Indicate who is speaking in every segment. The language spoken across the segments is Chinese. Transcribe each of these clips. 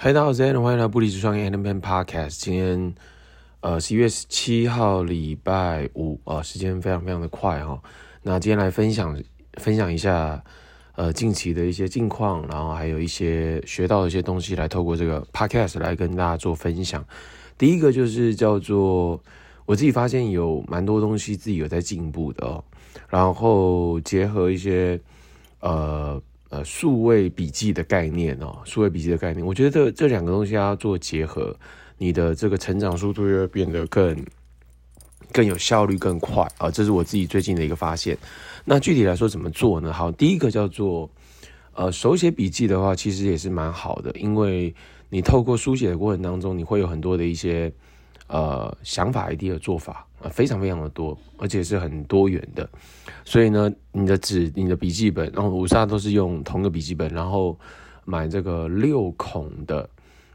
Speaker 1: 嗨，大家好，我是 Allen，欢迎来到不离职创业 Allen Podcast。今天呃十一月十七号礼拜五啊、时间非常非常的快哈、那今天来分享分享一下呃近期的一些近况，然后还有一些学到的一些东西，来透过这个 Podcast 来跟大家做分享。第一个就是叫做我自己发现有蛮多东西自己有在进步的哦，然后结合一些呃。呃，数位笔记的概念哦，数位笔记的概念，我觉得这这两个东西要做结合，你的这个成长速度会变得更更有效率、更快啊、这是我自己最近的一个发现。那具体来说怎么做呢？好，第一个叫做呃手写笔记的话，其实也是蛮好的，因为你透过书写的过程当中，你会有很多的一些呃想法、idea 做法。啊，非常非常的多，而且是很多元的，所以呢，你的纸、你的笔记本，然后五沙都是用同个笔记本，然后买这个六孔的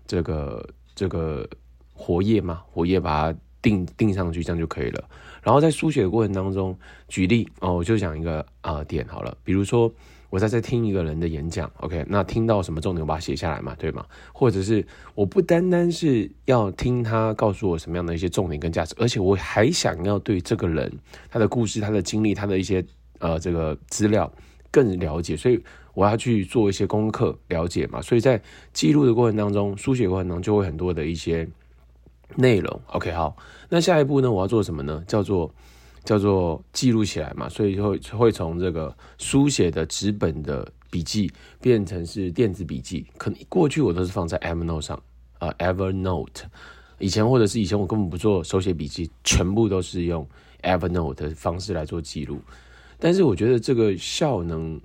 Speaker 1: 这个这个活页嘛，活页把它钉钉上去，这样就可以了。然后在书写的过程当中，举例哦，我就讲一个啊、呃、点好了，比如说。我在这听一个人的演讲，OK，那听到什么重点，我把它写下来嘛，对吗？或者是我不单单是要听他告诉我什么样的一些重点跟价值，而且我还想要对这个人他的故事、他的经历、他的一些呃这个资料更了解，所以我要去做一些功课了解嘛。所以在记录的过程当中，书写过程当中就会很多的一些内容，OK，好，那下一步呢，我要做什么呢？叫做。叫做记录起来嘛，所以会会从这个书写的纸本的笔记变成是电子笔记。可能过去我都是放在 Evernote 上啊，Evernote。以前或者是以前我根本不做手写笔记，全部都是用 Evernote 的方式来做记录。但是我觉得这个效能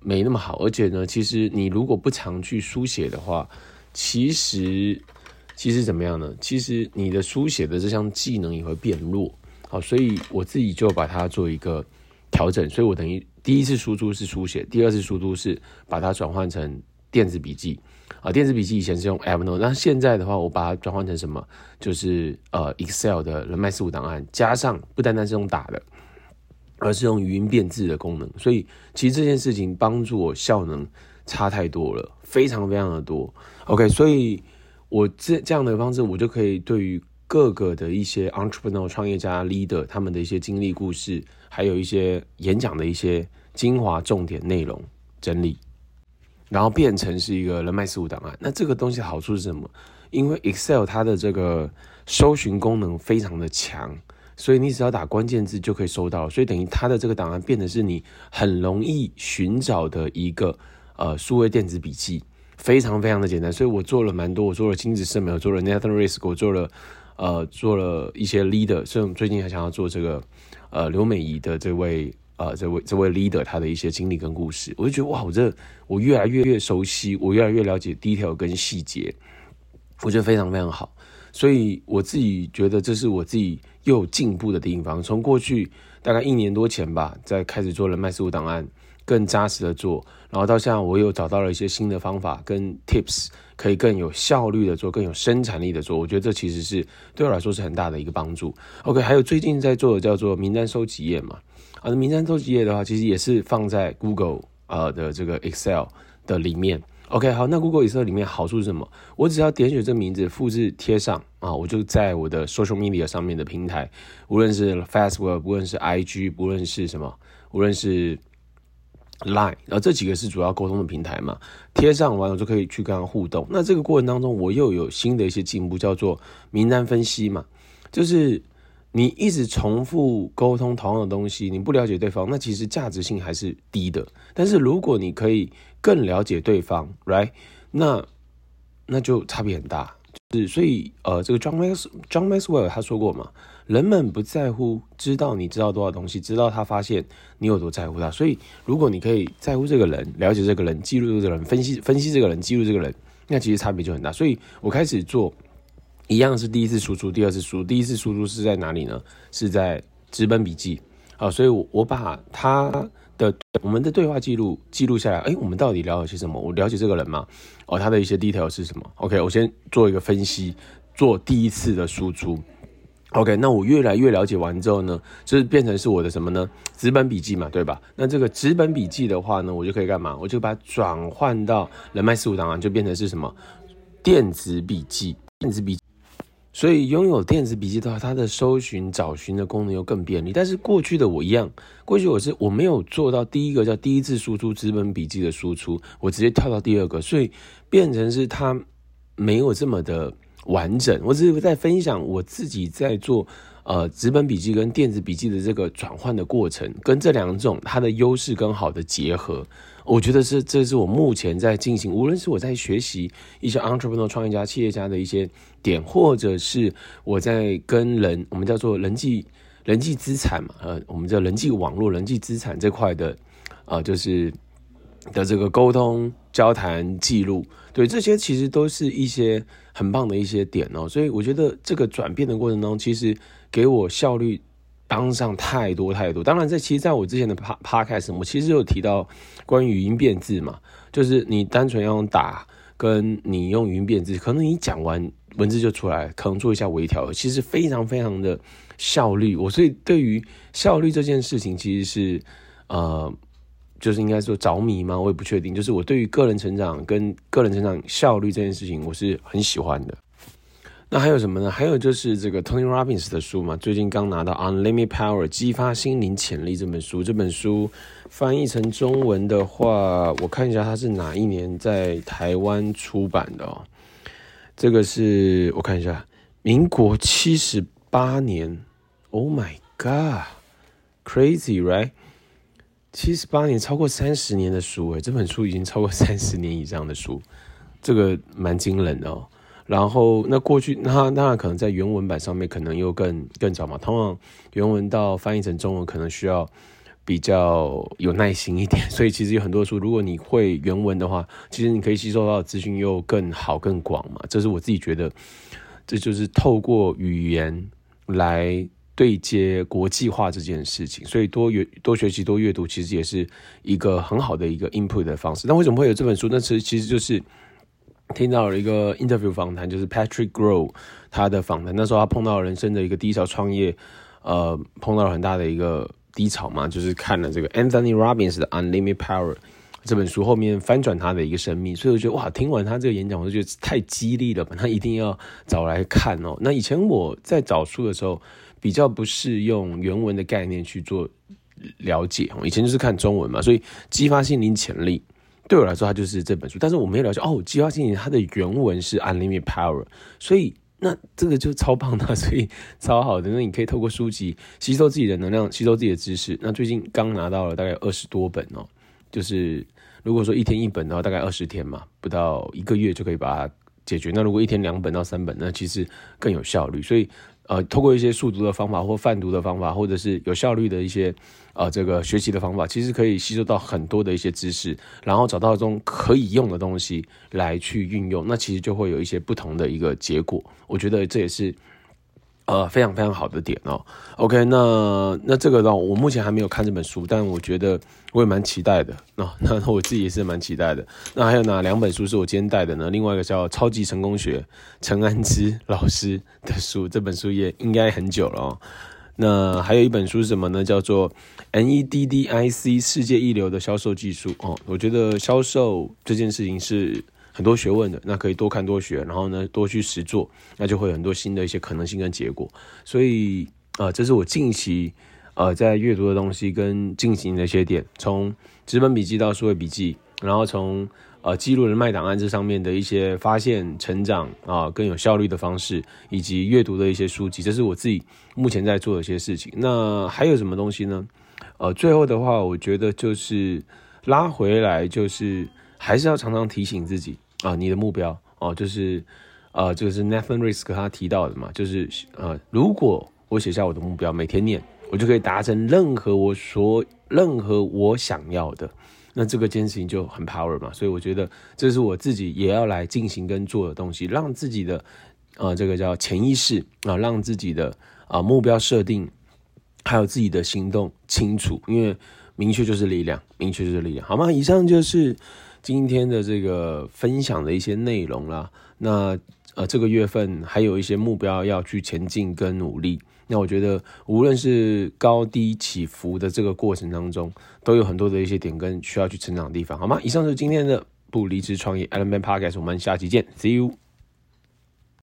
Speaker 1: 没那么好，而且呢，其实你如果不常去书写的话，其实其实怎么样呢？其实你的书写的这项技能也会变弱。好，所以我自己就把它做一个调整，所以我等于第一次输出是书写，第二次输出是把它转换成电子笔记。啊，电子笔记以前是用 Evernote，那现在的话，我把它转换成什么？就是呃 Excel 的人脉四五档案，加上不单单是用打的，而是用语音变字的功能。所以其实这件事情帮助我效能差太多了，非常非常的多。OK，所以我这这样的方式，我就可以对于。各个的一些 entrepreneur 创业家 leader 他们的一些经历故事，还有一些演讲的一些精华重点内容整理，然后变成是一个人脉事务档案。那这个东西好处是什么？因为 Excel 它的这个搜寻功能非常的强，所以你只要打关键字就可以搜到，所以等于它的这个档案变得是你很容易寻找的一个呃数位电子笔记，非常非常的简单。所以我做了蛮多，我做了亲子生命，我做了 Nathan Risk，我做了。呃，做了一些 leader，所以我们最近还想要做这个，呃，刘美仪的这位，呃，这位这位 leader 他的一些经历跟故事，我就觉得哇，我这我越来越越熟悉，我越来越了解 detail 跟细节，我觉得非常非常好，所以我自己觉得这是我自己又有进步的地方。从过去大概一年多前吧，在开始做人脉事务档案。更扎实的做，然后到现在我又找到了一些新的方法跟 tips，可以更有效率的做，更有生产力的做。我觉得这其实是对我来说是很大的一个帮助。OK，还有最近在做的叫做名单收集页嘛，啊，名单收集页的话，其实也是放在 Google 呃的这个 Excel 的里面。OK，好，那 Google Excel 里面好处是什么？我只要点选这名字，复制贴上啊，我就在我的 social media 上面的平台，无论是 Facebook，无论是 IG，不论是什么，无论是 Line，然后这几个是主要沟通的平台嘛，贴上完了就可以去跟他互动。那这个过程当中，我又有新的一些进步，叫做名单分析嘛，就是你一直重复沟通同样的东西，你不了解对方，那其实价值性还是低的。但是如果你可以更了解对方，right，那那就差别很大。是，所以呃，这个 John Maxwell，John Maxwell 他说过嘛，人们不在乎知道你知道多少东西，直到他发现你有多在乎他。所以，如果你可以在乎这个人，了解这个人，记录这个人，分析分析这个人，记录这个人，那其实差别就很大。所以我开始做一样是第一次输出，第二次输，第一次输出是在哪里呢？是在纸本笔记啊。所以我我把他。的我们的对话记录记录下来，哎，我们到底聊了些什么？我了解这个人吗？哦，他的一些 detail 是什么？OK，我先做一个分析，做第一次的输出。OK，那我越来越了解完之后呢，就是变成是我的什么呢？纸本笔记嘛，对吧？那这个纸本笔记的话呢，我就可以干嘛？我就把它转换到人脉事务档案，就变成是什么？电子笔记，电子笔记。所以拥有电子笔记的话，它的搜寻、找寻的功能又更便利。但是过去的我一样，过去我是我没有做到第一个叫第一次输出纸本笔记的输出，我直接跳到第二个，所以变成是它没有这么的完整。我只是在分享我自己在做呃纸本笔记跟电子笔记的这个转换的过程，跟这两种它的优势跟好的结合。我觉得是，这是我目前在进行，无论是我在学习一些 entrepreneur 创业家、企业家的一些点，或者是我在跟人，我们叫做人际人际资产嘛，呃，我们叫人际网络、人际资产这块的，就是的这个沟通、交谈、记录，对，这些其实都是一些很棒的一些点哦。所以我觉得这个转变的过程中，其实给我效率。帮上太多太多，当然这其实在我之前的 p o d c a 我其实有提到关于语音变字嘛，就是你单纯要用打，跟你用语音变字，可能你讲完文字就出来，可能做一下微调，其实非常非常的效率。我所以对于效率这件事情，其实是呃，就是应该说着迷吗？我也不确定。就是我对于个人成长跟个人成长效率这件事情，我是很喜欢的。那还有什么呢？还有就是这个 Tony Robbins 的书嘛，最近刚拿到《Unlimited Power：激发心灵潜力》这本书。这本书翻译成中文的话，我看一下它是哪一年在台湾出版的哦。这个是我看一下，民国七十八年。Oh my God，crazy right？七十八年，超过三十年的书诶，这本书已经超过三十年以上的书，这个蛮惊人的哦。然后，那过去那那可能在原文版上面可能又更更早嘛。通常原文到翻译成中文可能需要比较有耐心一点，所以其实有很多书，如果你会原文的话，其实你可以吸收到资讯又更好更广嘛。这是我自己觉得，这就是透过语言来对接国际化这件事情。所以多阅多学习多阅读，其实也是一个很好的一个 input 的方式。那为什么会有这本书？那其实其实就是。听到了一个 interview 访谈，就是 Patrick Grow 他的访谈。那时候他碰到人生的一个低潮，创业，呃，碰到了很大的一个低潮嘛，就是看了这个 Anthony Robbins 的 Unlimited Power 这本书，后面翻转他的一个生命。所以我觉得哇，听完他这个演讲，我就觉得太激励了，他一定要找来看哦。那以前我在找书的时候，比较不是用原文的概念去做了解，以前就是看中文嘛，所以激发心灵潜力。对我来说，它就是这本书，但是我没有了解哦。激发心灵它的原文是 Unlimited Power，所以那这个就超棒的，所以超好的。那你可以透过书籍吸收自己的能量，吸收自己的知识。那最近刚拿到了大概二十多本哦，就是如果说一天一本的话，大概二十天嘛，不到一个月就可以把它解决。那如果一天两本到三本，那其实更有效率。所以。呃，透过一些速读的方法或泛读的方法，或者是有效率的一些呃这个学习的方法，其实可以吸收到很多的一些知识，然后找到一种可以用的东西来去运用，那其实就会有一些不同的一个结果。我觉得这也是。呃，非常非常好的点哦。OK，那那这个呢，我目前还没有看这本书，但我觉得我也蛮期待的。哦，那我自己也是蛮期待的。那还有哪两本书是我今天带的呢？另外一个叫《超级成功学》，陈安之老师的书，这本书也应该很久了哦。那还有一本书是什么呢？叫做《NEDDIC 世界一流的销售技术》哦。我觉得销售这件事情是。很多学问的，那可以多看多学，然后呢，多去实做，那就会有很多新的一些可能性跟结果。所以，呃，这是我近期呃在阅读的东西跟进行的一些点，从纸本笔记到数位笔记，然后从呃记录人脉档案这上面的一些发现、成长啊、更有效率的方式，以及阅读的一些书籍，这是我自己目前在做的一些事情。那还有什么东西呢？呃，最后的话，我觉得就是拉回来，就是还是要常常提醒自己。啊，你的目标哦，就是，呃，这个是 Nathan Risk 他提到的嘛，就是呃，如果我写下我的目标，每天念，我就可以达成任何我所任何我想要的，那这个坚持就很 power 嘛，所以我觉得这是我自己也要来进行跟做的东西，让自己的呃这个叫潜意识啊，让自己的啊目标设定，还有自己的行动清楚，因为明确就是力量，明确就是力量，好吗？以上就是。今天的这个分享的一些内容啦，那呃这个月份还有一些目标要去前进跟努力，那我觉得无论是高低起伏的这个过程当中，都有很多的一些点跟需要去成长的地方，好吗？以上就是今天的不离职创业 Element Podcast，我们下期见，See you。